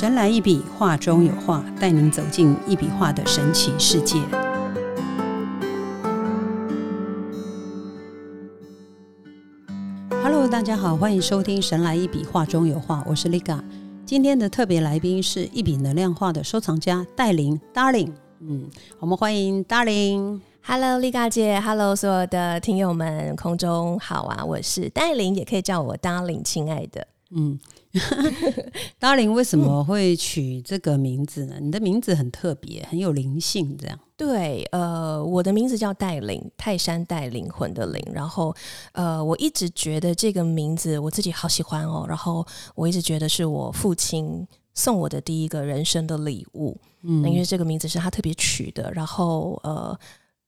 神来一笔，画中有画，带您走进一笔画的神奇世界。Hello，大家好，欢迎收听《神来一笔，画中有画》，我是 Liga。今天的特别来宾是一笔能量画的收藏家戴琳 Darling。嗯，我们欢迎 Darling。Hello，丽嘎姐，Hello，所有的听友们，空中好啊！我是戴琳，也可以叫我 Darling，亲爱的。嗯 Darling 为什么会取这个名字呢？你的名字很特别，很有灵性，这样。对，呃，我的名字叫戴灵，泰山带灵魂的灵。然后，呃，我一直觉得这个名字我自己好喜欢哦。然后，我一直觉得是我父亲送我的第一个人生的礼物。嗯，因为这个名字是他特别取的。然后，呃。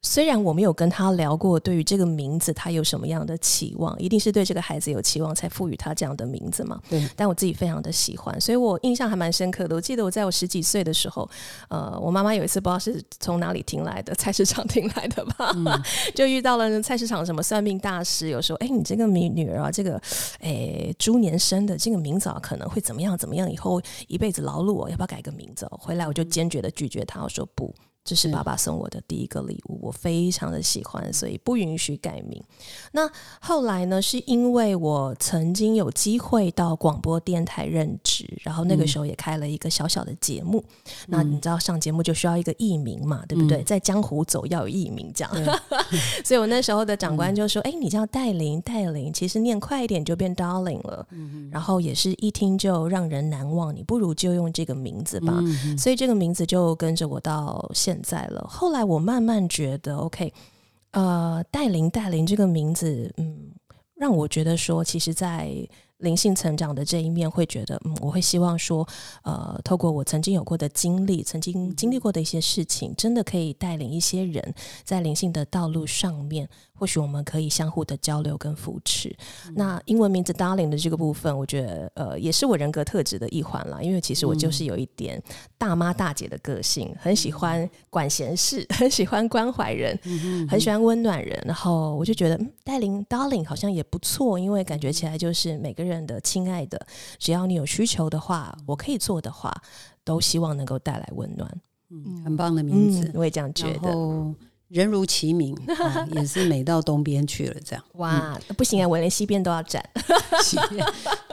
虽然我没有跟他聊过对于这个名字他有什么样的期望，一定是对这个孩子有期望才赋予他这样的名字嘛？对。但我自己非常的喜欢，所以我印象还蛮深刻的。我记得我在我十几岁的时候，呃，我妈妈有一次不知道是从哪里听来的，菜市场听来的吧，嗯、就遇到了菜市场什么算命大师，有时候哎，你这个女女儿啊，这个哎猪年生的这个名字啊，可能会怎么样怎么样，以后一辈子劳碌哦，要不要改个名字？回来我就坚决的拒绝他，我说不。这是爸爸送我的第一个礼物，我非常的喜欢，所以不允许改名。那后来呢？是因为我曾经有机会到广播电台任职，然后那个时候也开了一个小小的节目。嗯、那你知道上节目就需要一个艺名嘛，对不对？嗯、在江湖走要有艺名，这样。所以我那时候的长官就说：“哎、嗯，你叫戴琳，戴琳，其实念快一点就变 Darling 了。嗯”然后也是一听就让人难忘，你不如就用这个名字吧。嗯、所以这个名字就跟着我到现。现在了，后来我慢慢觉得，OK，呃，戴琳戴琳这个名字，嗯，让我觉得说，其实，在灵性成长的这一面，会觉得，嗯，我会希望说，呃，透过我曾经有过的经历，曾经经历过的一些事情，真的可以带领一些人在灵性的道路上面。或许我们可以相互的交流跟扶持。嗯、那英文名字 Darling 的这个部分，我觉得呃也是我人格特质的一环啦。因为其实我就是有一点大妈大姐的个性，很喜欢管闲事，很喜欢关怀人，嗯、很喜欢温暖人。然后我就觉得带领 Darling 好像也不错，因为感觉起来就是每个人的亲爱的，只要你有需求的话，我可以做的话，都希望能够带来温暖。嗯，很棒的名字，我也这样觉得。人如其名、啊，也是美到东边去了，这样哇，嗯、不行啊，我连西边都要站。西边，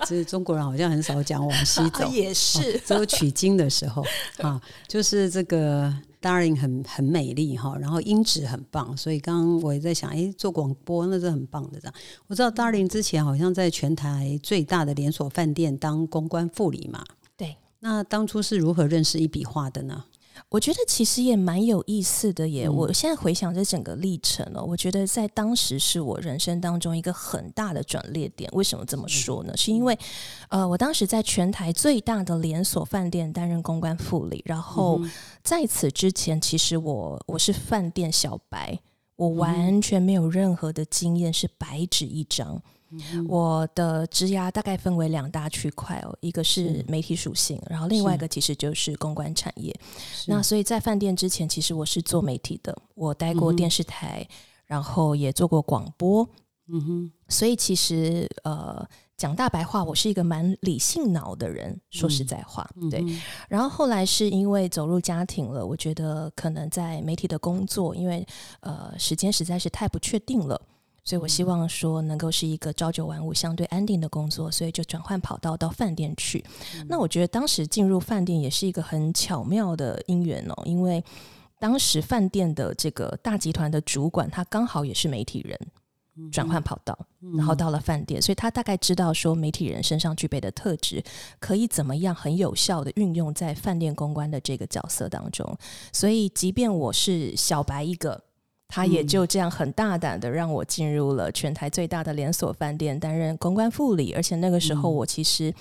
这是中国人好像很少讲往西走，也是、哦、只有取经的时候 啊，就是这个 Darling 很很美丽哈，然后音质很棒，所以刚刚我也在想，哎，做广播那是很棒的这样。我知道 Darling 之前好像在全台最大的连锁饭店当公关副理嘛，对，那当初是如何认识一笔画的呢？我觉得其实也蛮有意思的耶。嗯、我现在回想这整个历程哦，我觉得在当时是我人生当中一个很大的转捩点。为什么这么说呢？是因为呃，我当时在全台最大的连锁饭店担任公关副理，然后在此之前，其实我我是饭店小白，我完全没有任何的经验，是白纸一张。嗯、我的职涯大概分为两大区块哦，一个是媒体属性，然后另外一个其实就是公关产业。那所以在饭店之前，其实我是做媒体的，我待过电视台，嗯、然后也做过广播。嗯哼，所以其实呃，讲大白话，我是一个蛮理性脑的人。说实在话，嗯、对。然后后来是因为走入家庭了，我觉得可能在媒体的工作，因为呃时间实在是太不确定了。所以我希望说能够是一个朝九晚五、相对安定的工作，所以就转换跑道到饭店去。嗯、那我觉得当时进入饭店也是一个很巧妙的因缘哦，因为当时饭店的这个大集团的主管他刚好也是媒体人，转换跑道，嗯、然后到了饭店，所以他大概知道说媒体人身上具备的特质可以怎么样很有效的运用在饭店公关的这个角色当中。所以即便我是小白一个。他也就这样很大胆的让我进入了全台最大的连锁饭店担任公关副理，而且那个时候我其实，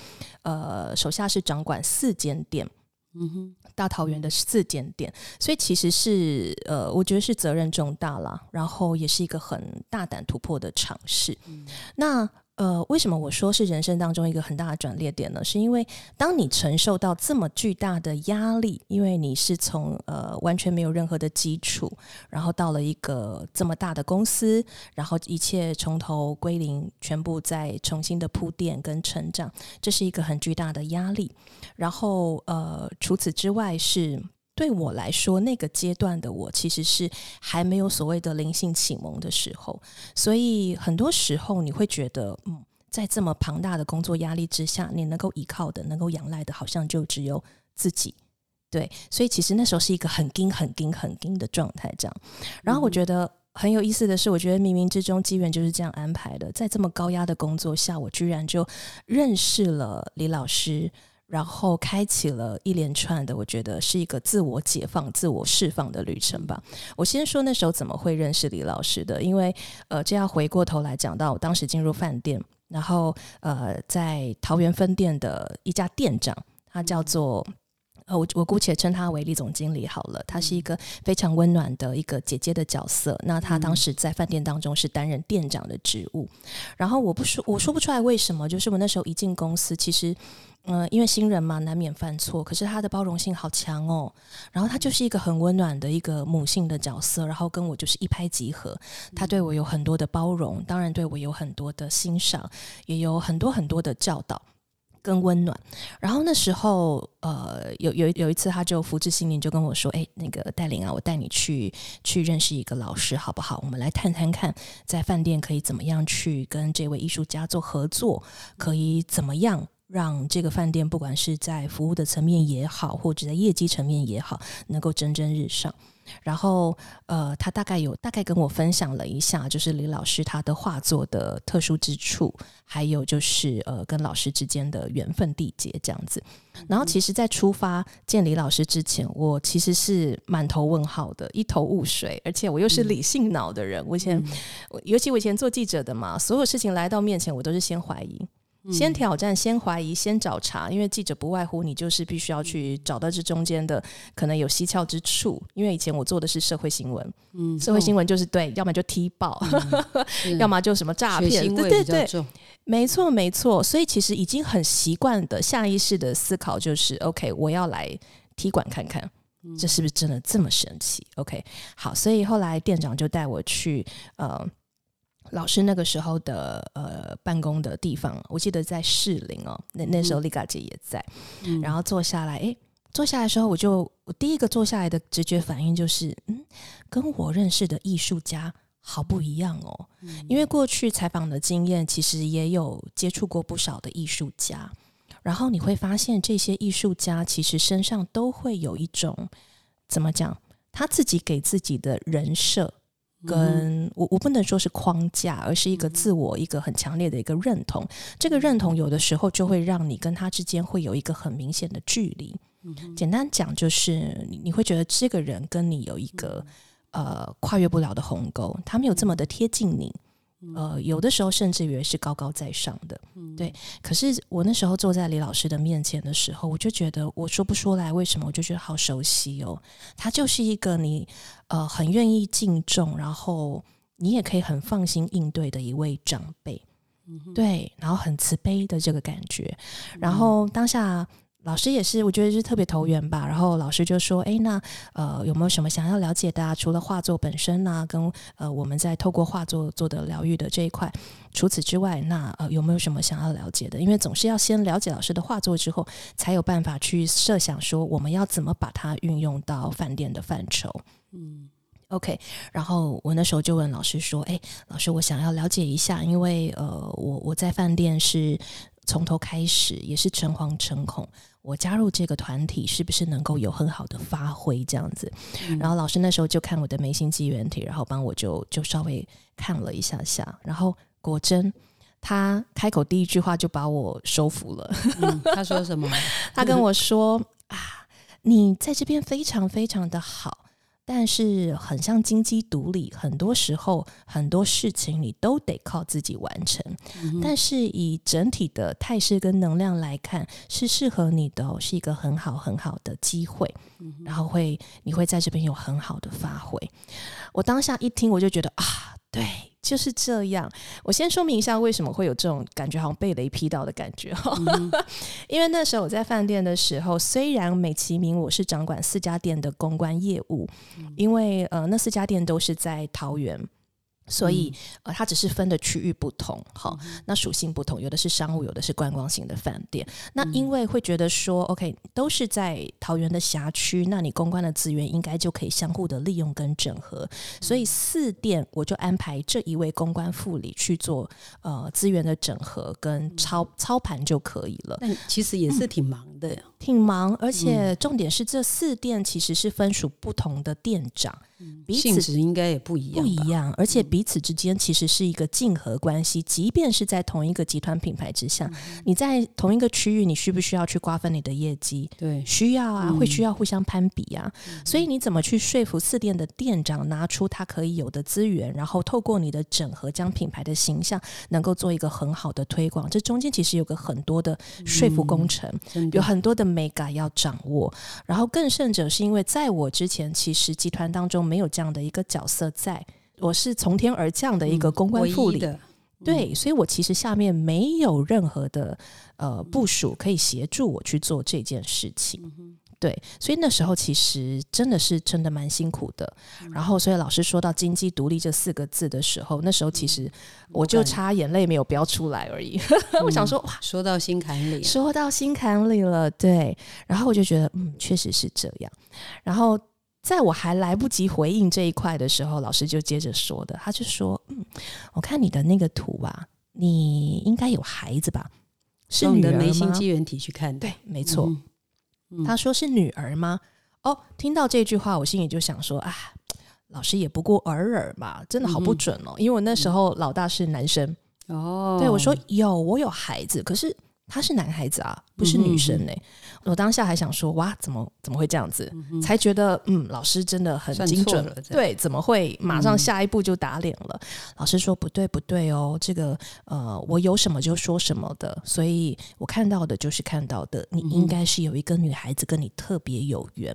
呃，手下是掌管四间店，嗯哼，大桃园的四间店，所以其实是呃，我觉得是责任重大啦，然后也是一个很大胆突破的尝试。嗯、那呃，为什么我说是人生当中一个很大的转捩点呢？是因为当你承受到这么巨大的压力，因为你是从呃完全没有任何的基础，然后到了一个这么大的公司，然后一切从头归零，全部再重新的铺垫跟成长，这是一个很巨大的压力。然后呃，除此之外是。对我来说，那个阶段的我其实是还没有所谓的灵性启蒙的时候，所以很多时候你会觉得，嗯，在这么庞大的工作压力之下，你能够依靠的、能够仰赖的，好像就只有自己。对，所以其实那时候是一个很惊、很惊、很惊的状态。这样，然后我觉得很有意思的是，我觉得冥冥之中机缘就是这样安排的，在这么高压的工作下，我居然就认识了李老师。然后开启了一连串的，我觉得是一个自我解放、自我释放的旅程吧。我先说那时候怎么会认识李老师的，因为呃，这要回过头来讲到我当时进入饭店，然后呃，在桃园分店的一家店长，他叫做。呃，我我姑且称她为李总经理好了。她是一个非常温暖的一个姐姐的角色。那她当时在饭店当中是担任店长的职务。然后我不说，我说不出来为什么。就是我那时候一进公司，其实，嗯，因为新人嘛，难免犯错。可是他的包容性好强哦。然后他就是一个很温暖的一个母性的角色。然后跟我就是一拍即合。他对我有很多的包容，当然对我有很多的欣赏，也有很多很多的教导。更温暖。然后那时候，呃，有有有一次，他就福至心灵，就跟我说：“哎，那个戴琳啊，我带你去去认识一个老师，好不好？我们来探探看，在饭店可以怎么样去跟这位艺术家做合作，可以怎么样让这个饭店，不管是在服务的层面也好，或者在业绩层面也好，能够蒸蒸日上。”然后，呃，他大概有大概跟我分享了一下，就是李老师他的画作的特殊之处，还有就是呃，跟老师之间的缘分缔结这样子。然后，其实，在出发见李老师之前，我其实是满头问号的，一头雾水，而且我又是理性脑的人。我以前，尤其我以前做记者的嘛，所有事情来到面前，我都是先怀疑。先挑战，先怀疑，先找茬，因为记者不外乎你就是必须要去找到这中间的可能有蹊跷之处。因为以前我做的是社会新闻，嗯，社会新闻就是对，要么就踢爆，要么就什么诈骗，对对对，没错没错。所以其实已经很习惯的下意识的思考就是，OK，我要来踢馆看看，这是不是真的这么神奇？OK，好，所以后来店长就带我去，呃。老师那个时候的呃办公的地方，我记得在士林哦。那那时候丽嘎姐也在，然后坐下来，哎，坐下来的时候，我就我第一个坐下来的直觉反应就是，嗯，跟我认识的艺术家好不一样哦。因为过去采访的经验，其实也有接触过不少的艺术家，然后你会发现这些艺术家其实身上都会有一种怎么讲，他自己给自己的人设。跟我我不能说是框架，而是一个自我一个很强烈的一个认同。这个认同有的时候就会让你跟他之间会有一个很明显的距离。简单讲就是你你会觉得这个人跟你有一个呃跨越不了的鸿沟，他没有这么的贴近你。呃，有的时候甚至以为是高高在上的，对。可是我那时候坐在李老师的面前的时候，我就觉得我说不出来为什么，我就觉得好熟悉哦。他就是一个你呃很愿意敬重，然后你也可以很放心应对的一位长辈，对，然后很慈悲的这个感觉，然后当下。老师也是，我觉得是特别投缘吧。然后老师就说：“哎，那呃，有没有什么想要了解的？啊？除了画作本身呢，跟呃，我们在透过画作做的疗愈的这一块，除此之外，那呃，有没有什么想要了解的？因为总是要先了解老师的画作之后，才有办法去设想说我们要怎么把它运用到饭店的范畴。”嗯，OK。然后我那时候就问老师说：“哎，老师，我想要了解一下，因为呃，我我在饭店是从头开始，也是诚惶诚恐。”我加入这个团体是不是能够有很好的发挥？这样子，然后老师那时候就看我的眉心肌原体，然后帮我就就稍微看了一下下，然后果真，他开口第一句话就把我收服了。他说什么？他跟我说啊，你在这边非常非常的好。但是很像金鸡独立，很多时候很多事情你都得靠自己完成。但是以整体的态势跟能量来看，是适合你的，是一个很好很好的机会。然后会你会在这边有很好的发挥。我当下一听，我就觉得啊，对。就是这样。我先说明一下为什么会有这种感觉，好像被雷劈到的感觉哈。因为那时候我在饭店的时候，虽然美其名我是掌管四家店的公关业务，因为呃那四家店都是在桃园。所以，呃，它只是分的区域不同，好，那属性不同，有的是商务，有的是观光型的饭店。那因为会觉得说，OK，都是在桃园的辖区，那你公关的资源应该就可以相互的利用跟整合。所以四店我就安排这一位公关副理去做呃资源的整合跟操操盘就可以了。但其实也是挺忙的，挺忙，而且重点是这四店其实是分属不同的店长。性质应该也不一样，不一样，而且彼此之间其实是一个竞合关系。即便是在同一个集团品牌之下，你在同一个区域，你需不需要去瓜分你的业绩？对，需要啊，会需要互相攀比啊。所以你怎么去说服四店的店长拿出他可以有的资源，然后透过你的整合，将品牌的形象能够做一个很好的推广？这中间其实有个很多的说服工程，有很多的美感要掌握。然后更甚者，是因为在我之前，其实集团当中。没有这样的一个角色，在我是从天而降的一个公关副理，对，所以我其实下面没有任何的呃部署可以协助我去做这件事情，对，所以那时候其实真的是真的蛮辛苦的。然后，所以老师说到经济独立这四个字的时候，那时候其实我就差眼泪没有飙出来而已。我想说，哇，说到心坎里，说到心坎里了，对。然后我就觉得，嗯，确实是这样。然后。在我还来不及回应这一块的时候，老师就接着说的，他就说：“嗯，我看你的那个图啊，你应该有孩子吧？是你的？眉心机缘体去看，对，没错。他说是女儿吗？哦，听到这句话，我心里就想说啊，老师也不过尔尔嘛，真的好不准哦。因为我那时候老大是男生哦，对我说有，我有孩子，可是。”他是男孩子啊，不是女生呢。我当下还想说，哇，怎么怎么会这样子？才觉得，嗯，老师真的很精准了。对，怎么会马上下一步就打脸了？老师说不对不对哦，这个呃，我有什么就说什么的，所以我看到的就是看到的。你应该是有一个女孩子跟你特别有缘。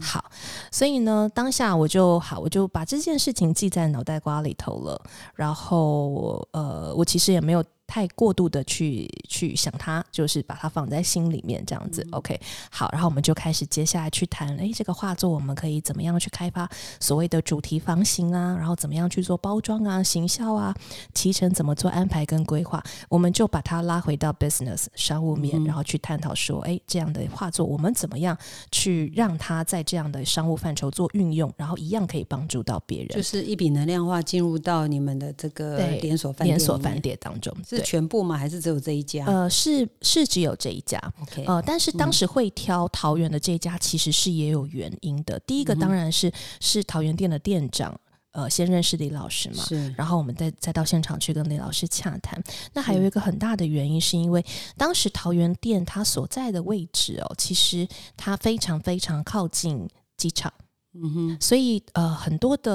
好，所以呢，当下我就好，我就把这件事情记在脑袋瓜里头了。然后呃，我其实也没有。太过度的去去想它，就是把它放在心里面这样子。OK，好，然后我们就开始接下来去谈，诶，这个画作我们可以怎么样去开发所谓的主题房型啊？然后怎么样去做包装啊、行销啊、提成怎么做安排跟规划？我们就把它拉回到 business 商务面，然后去探讨说，诶，这样的画作我们怎么样去让它在这样的商务范畴做运用，然后一样可以帮助到别人，就是一笔能量化进入到你们的这个连锁饭连锁饭店当中。全部吗？还是只有这一家？呃，是是只有这一家。OK，呃，但是当时会挑桃园的这一家，其实是也有原因的。第一个当然是是桃园店的店长，呃，先认识李老师嘛，是。然后我们再再到现场去跟李老师洽谈。那还有一个很大的原因，是因为当时桃园店它所在的位置哦，其实它非常非常靠近机场。嗯哼，所以呃，很多的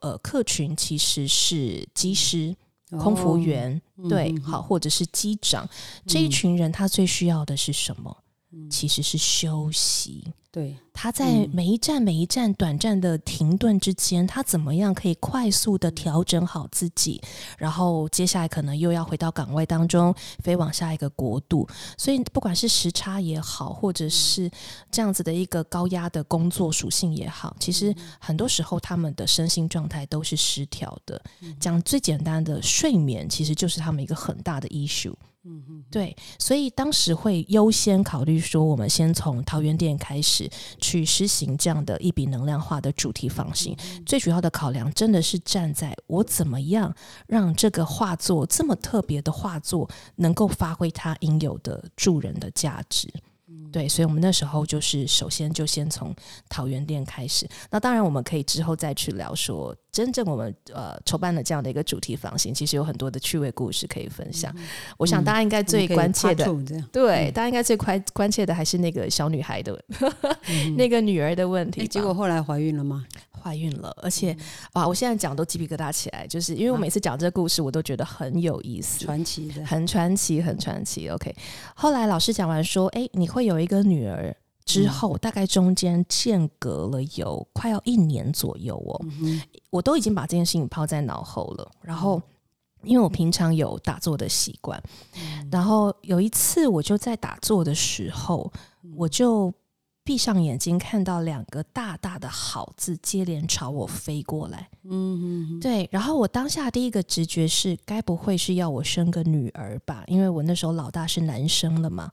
呃客群其实是机师。空服员对，好，或者是机长这一群人，他最需要的是什么？其实是休息。对，他在每一站每一站短暂的停顿之间，他怎么样可以快速的调整好自己？然后接下来可能又要回到岗位当中，飞往下一个国度。所以不管是时差也好，或者是这样子的一个高压的工作属性也好，其实很多时候他们的身心状态都是失调的。讲最简单的睡眠，其实就是他们一个很大的 issue。嗯嗯，对，所以当时会优先考虑说，我们先从桃园店开始去实行这样的一笔能量化的主题房型。最主要的考量真的是站在我怎么样让这个画作这么特别的画作能够发挥它应有的助人的价值。对，所以我们那时候就是首先就先从桃园店开始。那当然，我们可以之后再去聊说，真正我们呃筹办了这样的一个主题房型，其实有很多的趣味故事可以分享。我想大家应该最关切的，对，大家应该最关关切的还是那个小女孩的 那个女儿的问题。结果后来怀孕了吗？怀孕了，而且哇，我现在讲都鸡皮疙瘩起来，就是因为我每次讲这个故事，我都觉得很有意思，传奇的，很传奇，很传奇。OK，后来老师讲完说，哎，你会有一个女儿，之后，大概中间间隔了有快要一年左右哦，我都已经把这件事情抛在脑后了。然后，因为我平常有打坐的习惯，然后有一次我就在打坐的时候，我就闭上眼睛，看到两个大大的好字接连朝我飞过来。嗯嗯，对。然后我当下第一个直觉是，该不会是要我生个女儿吧？因为我那时候老大是男生了嘛，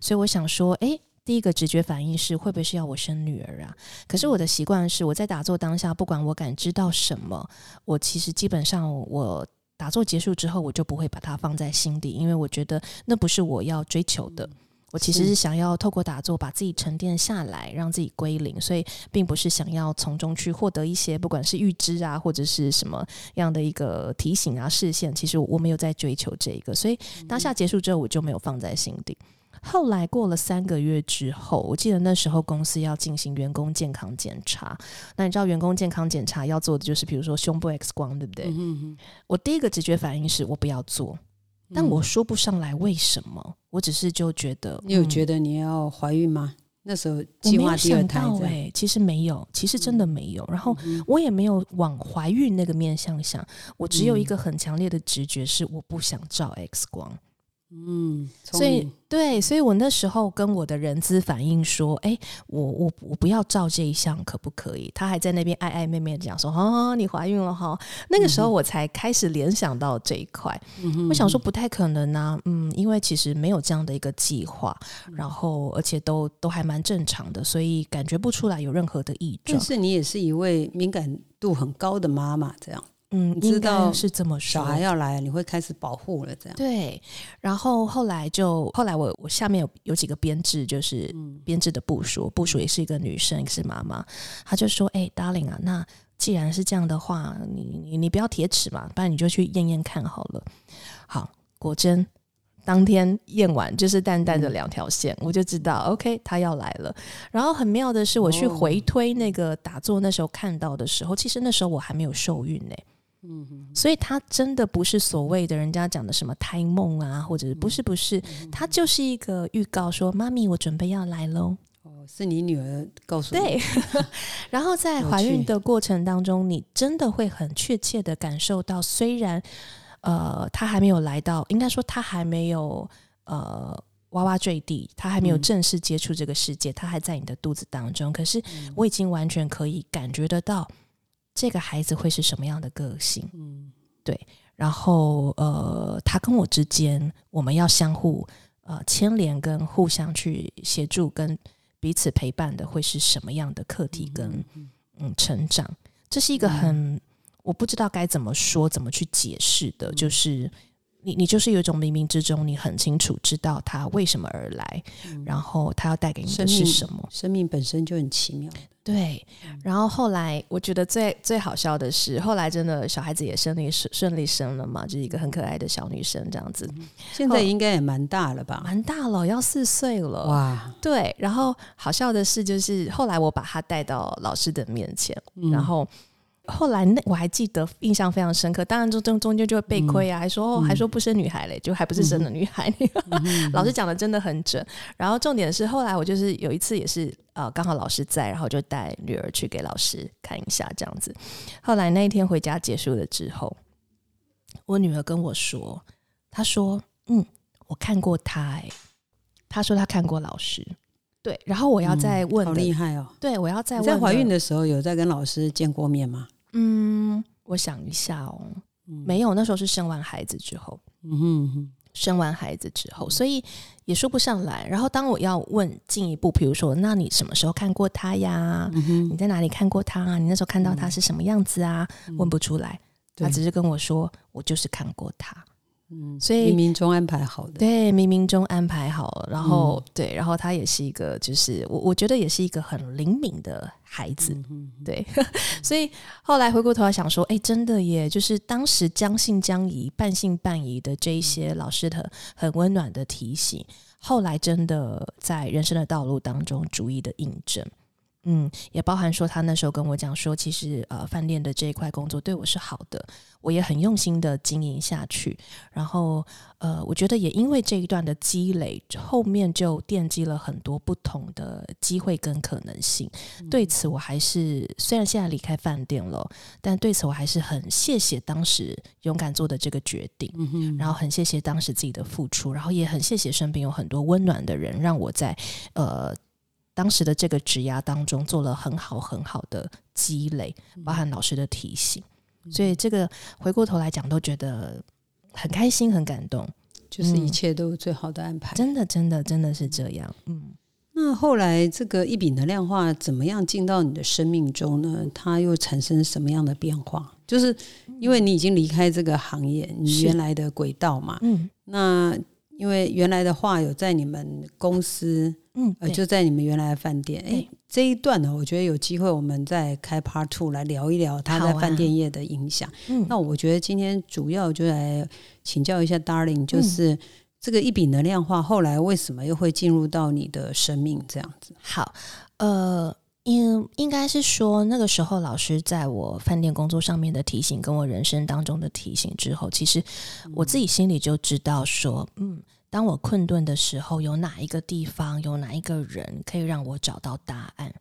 所以我想说，哎。第一个直觉反应是会不会是要我生女儿啊？可是我的习惯是我在打坐当下，不管我感知到什么，我其实基本上我打坐结束之后，我就不会把它放在心底，因为我觉得那不是我要追求的。我其实是想要透过打坐把自己沉淀下来，让自己归零，所以并不是想要从中去获得一些不管是预知啊，或者是什么样的一个提醒啊、视线。其实我没有在追求这个，所以当下结束之后，我就没有放在心底。后来过了三个月之后，我记得那时候公司要进行员工健康检查。那你知道员工健康检查要做的就是，比如说胸部 X 光，对不对？我第一个直觉反应是我不要做，但我说不上来为什么。我只是就觉得，你有觉得你要怀孕吗？那时候计划第二胎，哎，其实没有，其实真的没有。然后我也没有往怀孕那个面向想，我只有一个很强烈的直觉是我不想照 X 光。嗯，所以对，所以我那时候跟我的人资反映说，哎，我我我不要照这一项，可不可以？他还在那边爱爱妹妹讲说，哦，你怀孕了哈。那个时候我才开始联想到这一块，我想说不太可能啊，嗯，因为其实没有这样的一个计划，然后而且都都还蛮正常的，所以感觉不出来有任何的异状。但是你也是一位敏感度很高的妈妈，这样。嗯，知道是这么说，小孩要来，你会开始保护了，这样对。然后后来就后来我我下面有有几个编制，就是编制的部署，部署也是一个女生，是妈妈，她就说：“哎，darling 啊，那既然是这样的话，你你你不要铁齿嘛，不然你就去验验看好了。”好，果真当天验完就是淡淡的两条线，我就知道 OK，他要来了。然后很妙的是，我去回推那个打坐那时候看到的时候，其实那时候我还没有受孕呢。嗯，所以他真的不是所谓的人家讲的什么胎梦啊，或者是不是不是，他就是一个预告，说妈咪，我准备要来喽。哦，是你女儿告诉你。对，然后在怀孕的过程当中，你真的会很确切的感受到，虽然呃，他还没有来到，应该说他还没有呃娃娃坠地，他还没有正式接触这个世界，他还在你的肚子当中，可是我已经完全可以感觉得到。这个孩子会是什么样的个性？嗯，对。然后呃，他跟我之间，我们要相互呃牵连，跟互相去协助，跟彼此陪伴的，会是什么样的课题跟嗯成长？这是一个很我不知道该怎么说，怎么去解释的，就是。你你就是有一种冥冥之中，你很清楚知道他为什么而来，然后他要带给你的是什么？生命本身就很奇妙。对，然后后来我觉得最最好笑的是，后来真的小孩子也顺利顺顺利生了嘛，就是一个很可爱的小女生这样子。现在应该也蛮大了吧？蛮大了，要四岁了。哇！对，然后好笑的是，就是后来我把她带到老师的面前，然后。后来那我还记得印象非常深刻，当然中中中间就会被亏啊，还说哦还说不生女孩嘞，就还不是生的女孩。老师讲的真的很准。然后重点是后来我就是有一次也是呃刚好老师在，然后就带女儿去给老师看一下这样子。后来那一天回家结束了之后，我女儿跟我说，她说嗯我看过她哎，她说她看过老师。对，然后我要再问，好厉害哦！对，我要再问，在怀孕的时候有在跟老师见过面吗？嗯，我想一下哦，没有，那时候是生完孩子之后，嗯哼，生完孩子之后，所以也说不上来。然后当我要问进一步，比如说，那你什么时候看过他呀？你在哪里看过他？啊？你那时候看到他是什么样子啊？问不出来，他只是跟我说，我就是看过他。嗯，所以冥冥中安排好的，对，冥冥中安排好，然后对，然后他也是一个，就是我我觉得也是一个很灵敏的孩子，对，所以后来回过头来想说，哎，真的耶，就是当时将信将疑、半信半疑的这一些老师的很温暖的提醒，后来真的在人生的道路当中逐一的印证。嗯，也包含说他那时候跟我讲说，其实呃，饭店的这一块工作对我是好的，我也很用心的经营下去。然后呃，我觉得也因为这一段的积累，后面就奠基了很多不同的机会跟可能性。对此，我还是虽然现在离开饭店了，但对此我还是很谢谢当时勇敢做的这个决定。然后很谢谢当时自己的付出，然后也很谢谢身边有很多温暖的人，让我在呃。当时的这个职涯当中做了很好很好的积累，包含老师的提醒，所以这个回过头来讲都觉得很开心很感动，就是一切都是最好的安排，真的真的真的是这样。嗯，那后来这个一笔能量化怎么样进到你的生命中呢？它又产生什么样的变化？就是因为你已经离开这个行业，你原来的轨道嘛。嗯，那。因为原来的话有在你们公司，嗯，呃，就在你们原来的饭店。哎，这一段呢，我觉得有机会我们再开 Part Two 来聊一聊他在饭店业的影响。嗯，那我觉得今天主要就来请教一下 Darling，就是这个一笔能量化后来为什么又会进入到你的生命这样子？好，呃。应应该是说，那个时候老师在我饭店工作上面的提醒，跟我人生当中的提醒之后，其实我自己心里就知道说，嗯，当我困顿的时候，有哪一个地方，有哪一个人可以让我找到答案，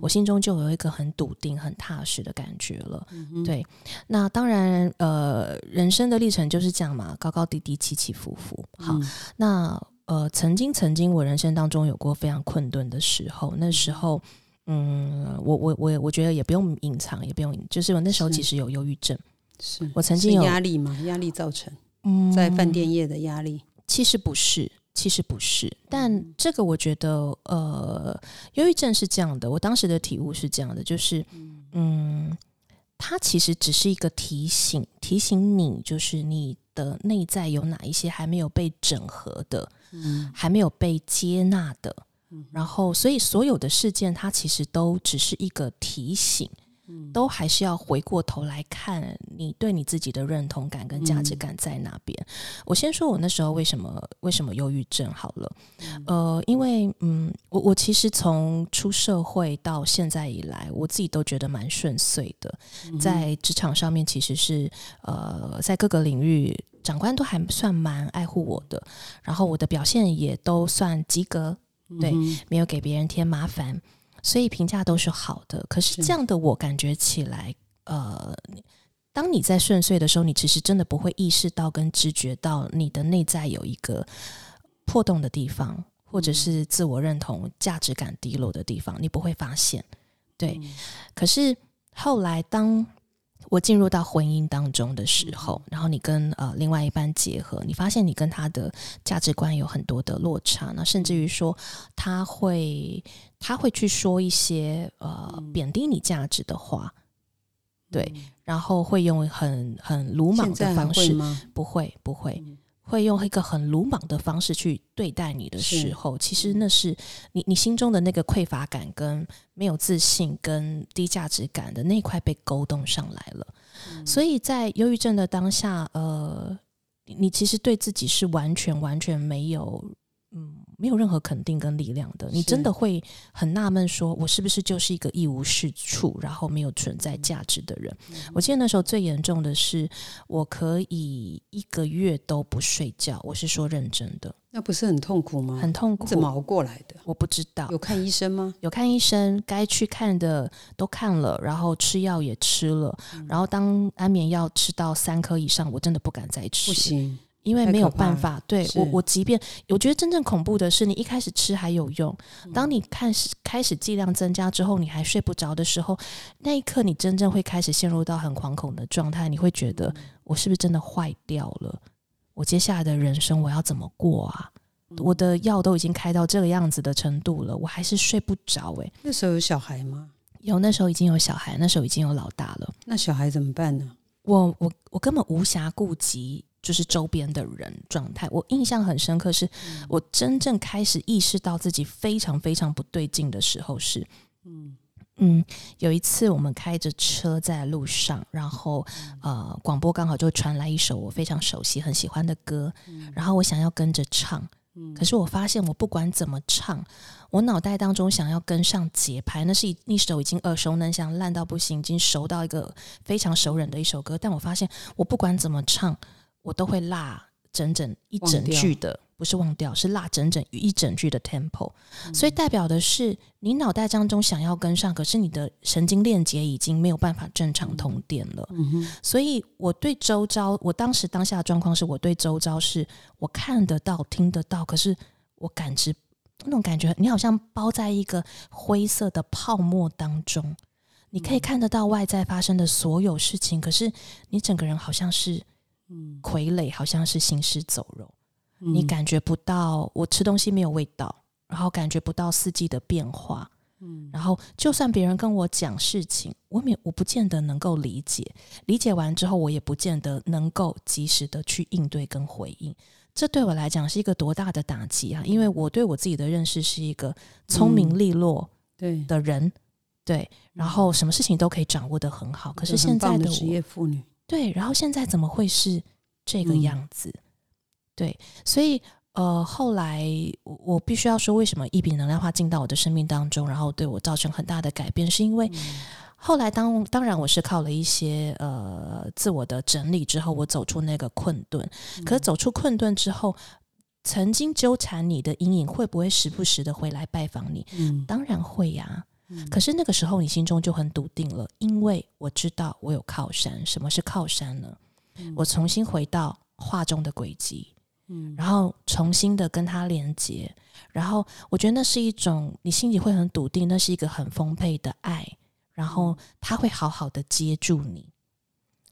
我心中就有一个很笃定、很踏实的感觉了。对，那当然，呃，人生的历程就是这样嘛，高高低低，起起伏伏。好，那呃，曾经曾经，我人生当中有过非常困顿的时候，那时候。嗯，我我我我觉得也不用隐藏，也不用，就是我那时候其实有忧郁症，是我曾经有压力嘛，压力造成，嗯，在饭店业的压力，其实不是，其实不是，但这个我觉得，呃，忧郁症是这样的，我当时的体悟是这样的，就是，嗯，它其实只是一个提醒，提醒你，就是你的内在有哪一些还没有被整合的，嗯，还没有被接纳的。然后，所以所有的事件，它其实都只是一个提醒，都还是要回过头来看你对你自己的认同感跟价值感在哪边。我先说我那时候为什么为什么忧郁症好了，呃，因为嗯，我我其实从出社会到现在以来，我自己都觉得蛮顺遂的，在职场上面其实是呃，在各个领域长官都还算蛮爱护我的，然后我的表现也都算及格。对，没有给别人添麻烦，所以评价都是好的。可是这样的我感觉起来，呃，当你在顺遂的时候，你其实真的不会意识到跟知觉到你的内在有一个破洞的地方，或者是自我认同、价值感低落的地方，你不会发现。对，可是后来当。我进入到婚姻当中的时候，然后你跟呃另外一半结合，你发现你跟他的价值观有很多的落差，那甚至于说他会他会去说一些呃贬低你价值的话，对，然后会用很很鲁莽的方式，不会不会。会用一个很鲁莽的方式去对待你的时候，其实那是你你心中的那个匮乏感、跟没有自信、跟低价值感的那块被勾动上来了。所以在忧郁症的当下，呃，你其实对自己是完全完全没有，嗯。没有任何肯定跟力量的，你真的会很纳闷，说我是不是就是一个一无是处，然后没有存在价值的人？我记得那时候最严重的是，我可以一个月都不睡觉，我是说认真的。那不是很痛苦吗？很痛苦，怎么熬过来的？我不知道。有看医生吗？有看医生，该去看的都看了，然后吃药也吃了，然后当安眠药吃到三颗以上，我真的不敢再吃。不行。因为没有办法，对我，我即便我觉得真正恐怖的是，你一开始吃还有用，当你开始开始剂量增加之后，你还睡不着的时候，那一刻你真正会开始陷入到很惶恐的状态，你会觉得我是不是真的坏掉了？我接下来的人生我要怎么过啊？我的药都已经开到这个样子的程度了，我还是睡不着。诶，那时候有小孩吗？有，那时候已经有小孩，那时候已经有老大了。那小孩怎么办呢？我我我根本无暇顾及。就是周边的人状态，我印象很深刻。是我真正开始意识到自己非常非常不对劲的时候，是嗯嗯，有一次我们开着车在路上，然后呃，广播刚好就传来一首我非常熟悉、很喜欢的歌，然后我想要跟着唱，可是我发现，我不管怎么唱，我脑袋当中想要跟上节拍，那是一一首已经耳熟能详、烂到不行、已经熟到一个非常熟稔的一首歌。但我发现，我不管怎么唱，我都会落整整一整句的。不是忘掉，是落整整一整句的 tempo，所以代表的是你脑袋当中想要跟上，可是你的神经链接已经没有办法正常通电了。所以我对周遭，我当时当下的状况是我对周遭是我看得到、听得到，可是我感知那种感觉，你好像包在一个灰色的泡沫当中，你可以看得到外在发生的所有事情，可是你整个人好像是傀儡，好像是行尸走肉。你感觉不到我吃东西没有味道，然后感觉不到四季的变化，嗯，然后就算别人跟我讲事情，我没我不见得能够理解，理解完之后我也不见得能够及时的去应对跟回应，这对我来讲是一个多大的打击啊！因为我对我自己的认识是一个聪明利落对。的人，对，然后什么事情都可以掌握的很好，可是现在的职业妇女，对，然后现在怎么会是这个样子？对，所以呃，后来我我必须要说，为什么一笔能量化进到我的生命当中，然后对我造成很大的改变，是因为后来当当然我是靠了一些呃自我的整理之后，我走出那个困顿。可是走出困顿之后，曾经纠缠你的阴影会不会时不时的回来拜访你？嗯，当然会呀。可是那个时候你心中就很笃定了，因为我知道我有靠山。什么是靠山呢？我重新回到画中的轨迹。嗯，然后重新的跟他连接，然后我觉得那是一种你心里会很笃定，那是一个很丰沛的爱，然后他会好好的接住你。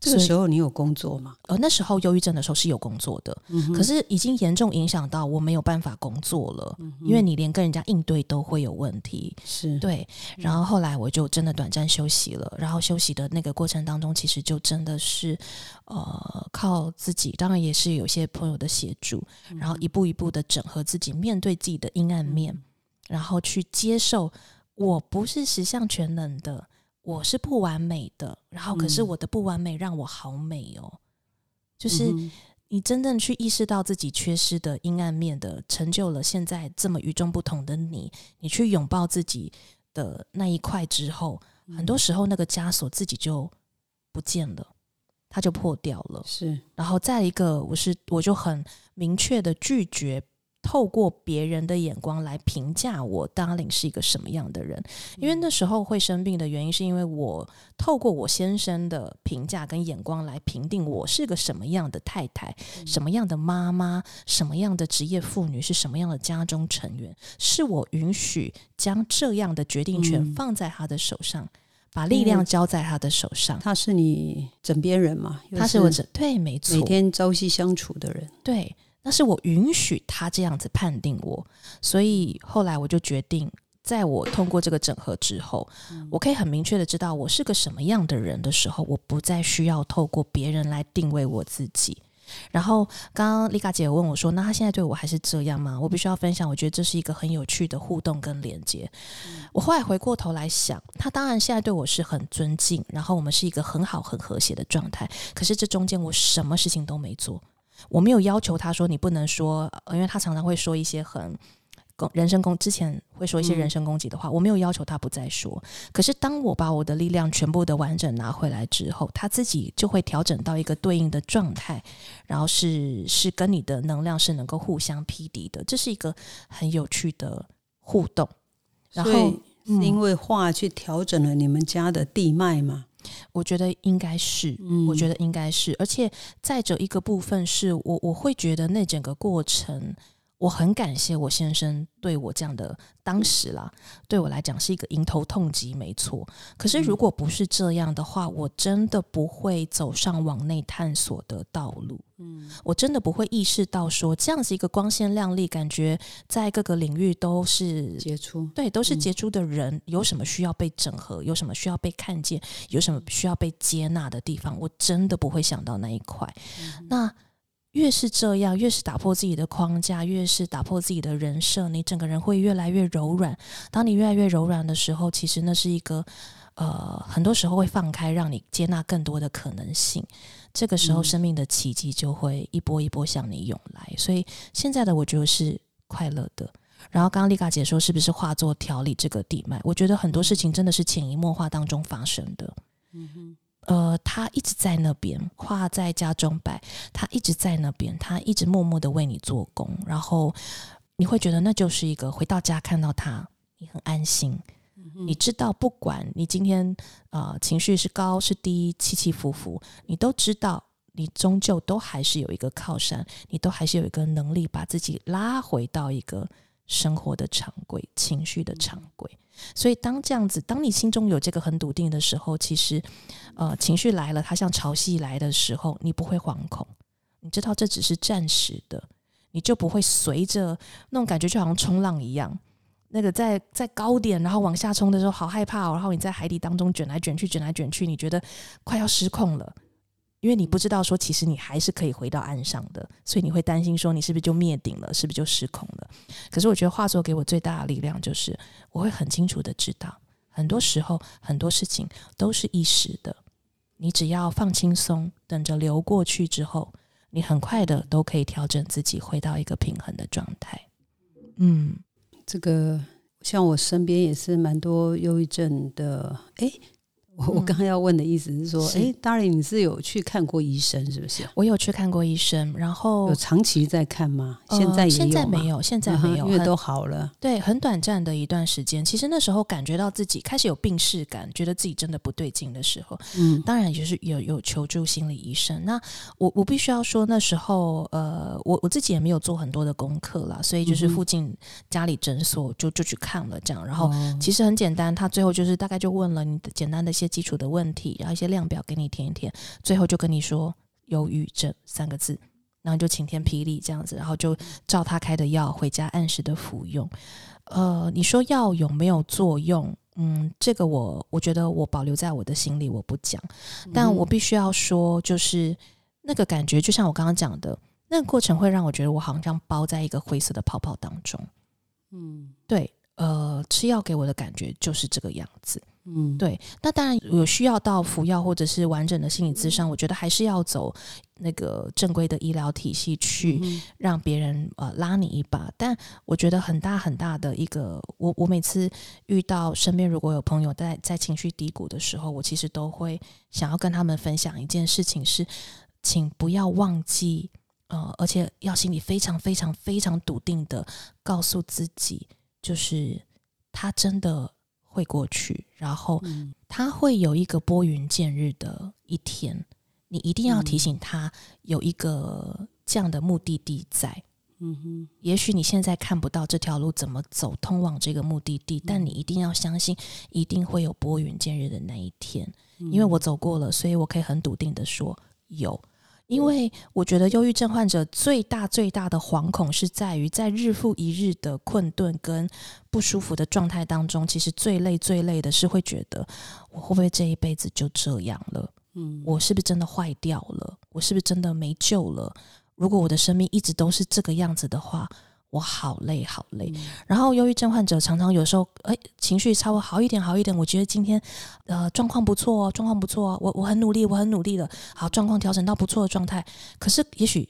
这个时候你有工作吗？呃，那时候忧郁症的时候是有工作的，可是已经严重影响到我没有办法工作了，因为你连跟人家应对都会有问题。是对，然后后来我就真的短暂休息了，然后休息的那个过程当中，其实就真的是呃靠自己，当然也是有些朋友的协助，然后一步一步的整合自己，面对自己的阴暗面，然后去接受我不是十项全能的。我是不完美的，然后可是我的不完美让我好美哦。就是你真正去意识到自己缺失的阴暗面的，成就了现在这么与众不同的你。你去拥抱自己的那一块之后，很多时候那个枷锁自己就不见了，它就破掉了。是，然后再一个，我是我就很明确的拒绝。透过别人的眼光来评价我，Darling 是一个什么样的人？因为那时候会生病的原因，是因为我透过我先生的评价跟眼光来评定我是个什么样的太太、什么样的妈妈、什么样的职业妇女、是什么样的家中成员，是我允许将这样的决定权放在他的手上，把力量交在他的手上。他是你枕边人嘛？他是我枕对，没错，每天朝夕相处的人，对。那是我允许他这样子判定我，所以后来我就决定，在我通过这个整合之后，我可以很明确的知道我是个什么样的人的时候，我不再需要透过别人来定位我自己。然后刚刚丽卡姐问我说：“那他现在对我还是这样吗？”我必须要分享，我觉得这是一个很有趣的互动跟连接。我后来回过头来想，他当然现在对我是很尊敬，然后我们是一个很好很和谐的状态。可是这中间我什么事情都没做。我没有要求他说你不能说，因为他常常会说一些很攻人身攻，之前会说一些人身攻击的话。我没有要求他不再说，可是当我把我的力量全部的完整拿回来之后，他自己就会调整到一个对应的状态，然后是是跟你的能量是能够互相匹敌的，这是一个很有趣的互动。然后是因为话去调整了你们家的地脉吗？我觉得应该是，我觉得应该是，而且再者一个部分是我我会觉得那整个过程。我很感谢我先生对我这样的当时啦，对我来讲是一个迎头痛击，没错。可是如果不是这样的话，我真的不会走上往内探索的道路。嗯，我真的不会意识到说这样子一个光鲜亮丽，感觉在各个领域都是杰出，对，都是杰出的人，有什么需要被整合，有什么需要被看见，有什么需要被接纳的地方，我真的不会想到那一块。那。越是这样，越是打破自己的框架，越是打破自己的人设，你整个人会越来越柔软。当你越来越柔软的时候，其实那是一个呃，很多时候会放开，让你接纳更多的可能性。这个时候，生命的奇迹就会一波一波向你涌来。所以，现在的我觉得是快乐的。然后刚刚丽卡姐说，是不是化作调理这个地脉？我觉得很多事情真的是潜移默化当中发生的。嗯哼，呃，他一直在那边，跨在家中摆，他一直在那边，他一直默默的为你做工，然后你会觉得那就是一个回到家看到他，你很安心。你知道，不管你今天呃情绪是高是低，起起伏伏，你都知道，你终究都还是有一个靠山，你都还是有一个能力把自己拉回到一个生活的常规、情绪的常规。所以，当这样子，当你心中有这个很笃定的时候，其实呃情绪来了，它像潮汐来的时候，你不会惶恐，你知道这只是暂时的，你就不会随着那种感觉，就好像冲浪一样。那个在在高点，然后往下冲的时候，好害怕哦。然后你在海底当中卷来卷去，卷来卷去，你觉得快要失控了，因为你不知道说，其实你还是可以回到岸上的，所以你会担心说，你是不是就灭顶了，是不是就失控了？可是我觉得画作给我最大的力量，就是我会很清楚的知道，很多时候很多事情都是一时的，你只要放轻松，等着流过去之后，你很快的都可以调整自己，回到一个平衡的状态。嗯。这个像我身边也是蛮多忧郁症的，哎。我我刚刚要问的意思是说，哎，Darling，你是有去看过医生是不是？我有去看过医生，然后有长期在看吗？现在现在没有，现在没有，因为都好了。对，很短暂的一段时间。其实那时候感觉到自己开始有病逝感，觉得自己真的不对劲的时候，嗯，当然就是有有求助心理医生。那我我必须要说，那时候呃，我我自己也没有做很多的功课啦，所以就是附近家里诊所就就去看了这样。然后其实很简单，他最后就是大概就问了你的简单的一些。基础的问题，然后一些量表给你填一填，最后就跟你说忧郁症三个字，然后就晴天霹雳这样子，然后就照他开的药回家按时的服用。呃，你说药有没有作用？嗯，这个我我觉得我保留在我的心里，我不讲。但我必须要说，就是那个感觉，就像我刚刚讲的，那个过程会让我觉得我好像包在一个灰色的泡泡当中。嗯，对，呃，吃药给我的感觉就是这个样子。嗯，对，那当然有需要到服药或者是完整的心理咨商，我觉得还是要走那个正规的医疗体系去让别人呃拉你一把。但我觉得很大很大的一个，我我每次遇到身边如果有朋友在在情绪低谷的时候，我其实都会想要跟他们分享一件事情是，请不要忘记，呃，而且要心里非常非常非常笃定的告诉自己，就是他真的。会过去，然后他会有一个拨云见日的一天。你一定要提醒他有一个这样的目的地在。嗯哼，也许你现在看不到这条路怎么走通往这个目的地，但你一定要相信，一定会有拨云见日的那一天。因为我走过了，所以我可以很笃定的说有。因为我觉得忧郁症患者最大最大的惶恐是在于，在日复一日的困顿跟不舒服的状态当中，其实最累最累的是会觉得，我会不会这一辈子就这样了？嗯，我是不是真的坏掉了？我是不是真的没救了？如果我的生命一直都是这个样子的话。我好累，好累。然后，忧郁症患者常常有时候，哎，情绪稍微好一点，好一点。我觉得今天，呃，状况不错哦，状况不错哦。我我很努力，我很努力的。好，状况调整到不错的状态。可是，也许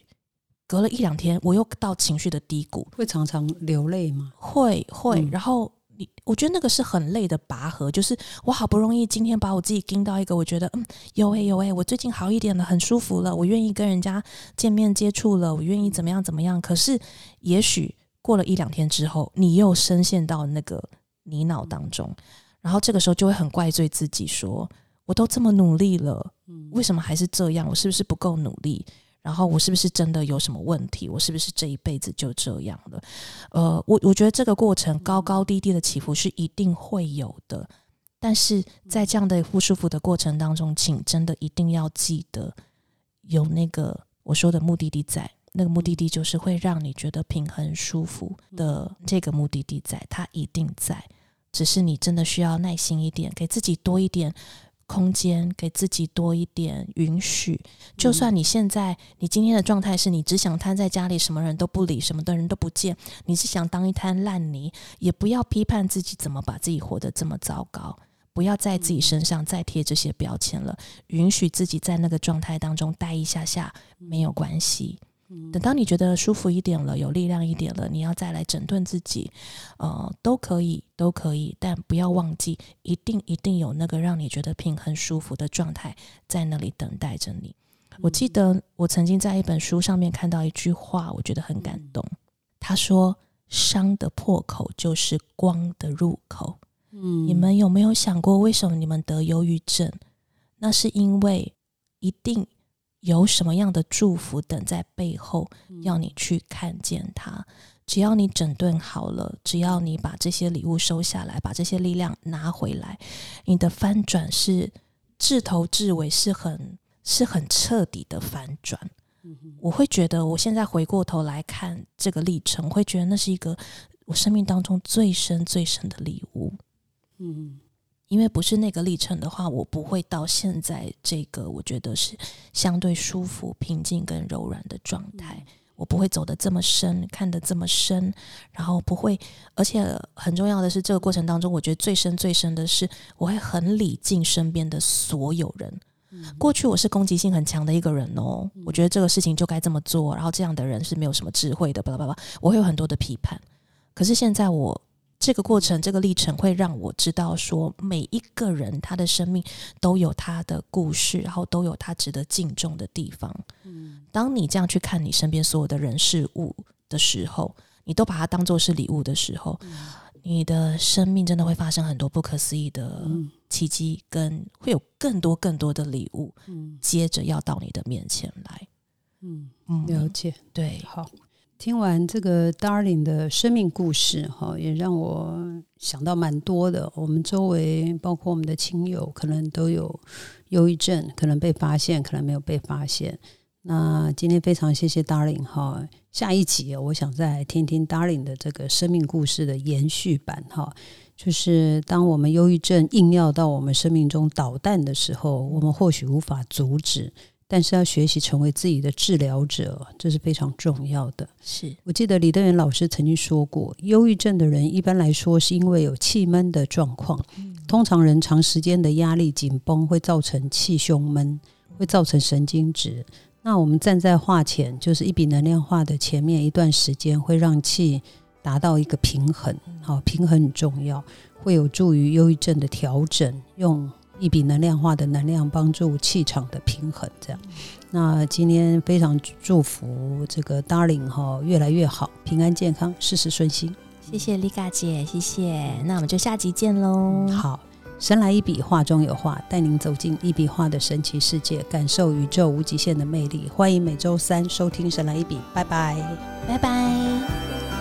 隔了一两天，我又到情绪的低谷，会常常流泪吗？会会。然后，你我觉得那个是很累的拔河，就是我好不容易今天把我自己盯到一个，我觉得嗯，有诶有诶，我最近好一点了，很舒服了，我愿意跟人家见面接触了，我愿意怎么样怎么样。可是，也许。过了一两天之后，你又深陷到那个泥淖当中，然后这个时候就会很怪罪自己，说我都这么努力了，为什么还是这样？我是不是不够努力？然后我是不是真的有什么问题？我是不是这一辈子就这样了？呃，我我觉得这个过程高高低低的起伏是一定会有的，但是在这样的不舒服的过程当中，请真的一定要记得有那个我说的目的地在。那个目的地就是会让你觉得平衡舒服的这个目的地，在它一定在，只是你真的需要耐心一点，给自己多一点空间，给自己多一点允许。就算你现在你今天的状态是你只想瘫在家里，什么人都不理，什么的人都不见，你是想当一滩烂泥，也不要批判自己怎么把自己活得这么糟糕，不要在自己身上再贴这些标签了，允许自己在那个状态当中待一下下没有关系。等到你觉得舒服一点了，有力量一点了，你要再来整顿自己，呃，都可以，都可以，但不要忘记，一定一定有那个让你觉得平衡舒服的状态在那里等待着你。我记得我曾经在一本书上面看到一句话，我觉得很感动。他说：“伤的破口就是光的入口。”嗯，你们有没有想过，为什么你们得忧郁症？那是因为一定。有什么样的祝福等在背后，要你去看见它。只要你整顿好了，只要你把这些礼物收下来，把这些力量拿回来，你的翻转是至头至尾是很是很彻底的翻转。我会觉得，我现在回过头来看这个历程，我会觉得那是一个我生命当中最深最深的礼物。嗯。因为不是那个历程的话，我不会到现在这个我觉得是相对舒服、平静跟柔软的状态。我不会走得这么深，看得这么深，然后不会。而且很重要的是，这个过程当中，我觉得最深最深的是，我会很礼敬身边的所有人。过去我是攻击性很强的一个人哦，我觉得这个事情就该这么做，然后这样的人是没有什么智慧的，巴拉巴拉，我会有很多的批判。可是现在我。这个过程，这个历程会让我知道，说每一个人他的生命都有他的故事，然后都有他值得敬重的地方。嗯，当你这样去看你身边所有的人事物的时候，你都把它当做是礼物的时候，你的生命真的会发生很多不可思议的奇迹，跟会有更多更多的礼物，接着要到你的面前来。嗯嗯，了解，对，好。听完这个 Darling 的生命故事，哈，也让我想到蛮多的。我们周围，包括我们的亲友，可能都有忧郁症，可能被发现，可能没有被发现。那今天非常谢谢 Darling 哈，下一集我想再听听 Darling 的这个生命故事的延续版哈，就是当我们忧郁症硬要到我们生命中捣蛋的时候，我们或许无法阻止。但是要学习成为自己的治疗者，这是非常重要的。是我记得李德元老师曾经说过，忧郁症的人一般来说是因为有气闷的状况。通常人长时间的压力紧绷会造成气胸闷，会造成神经质。那我们站在化前，就是一笔能量化的前面一段时间，会让气达到一个平衡。好，平衡很重要，会有助于忧郁症的调整。用一笔能量化的能量帮助气场的平衡，这样。那今天非常祝福这个 Darling 哈越来越好，平安健康，事事顺心。谢谢丽嘎姐，谢谢。那我们就下集见喽。好，神来一笔，画中有画，带您走进一笔画的神奇世界，感受宇宙无极限的魅力。欢迎每周三收听《神来一笔》，拜拜，拜拜。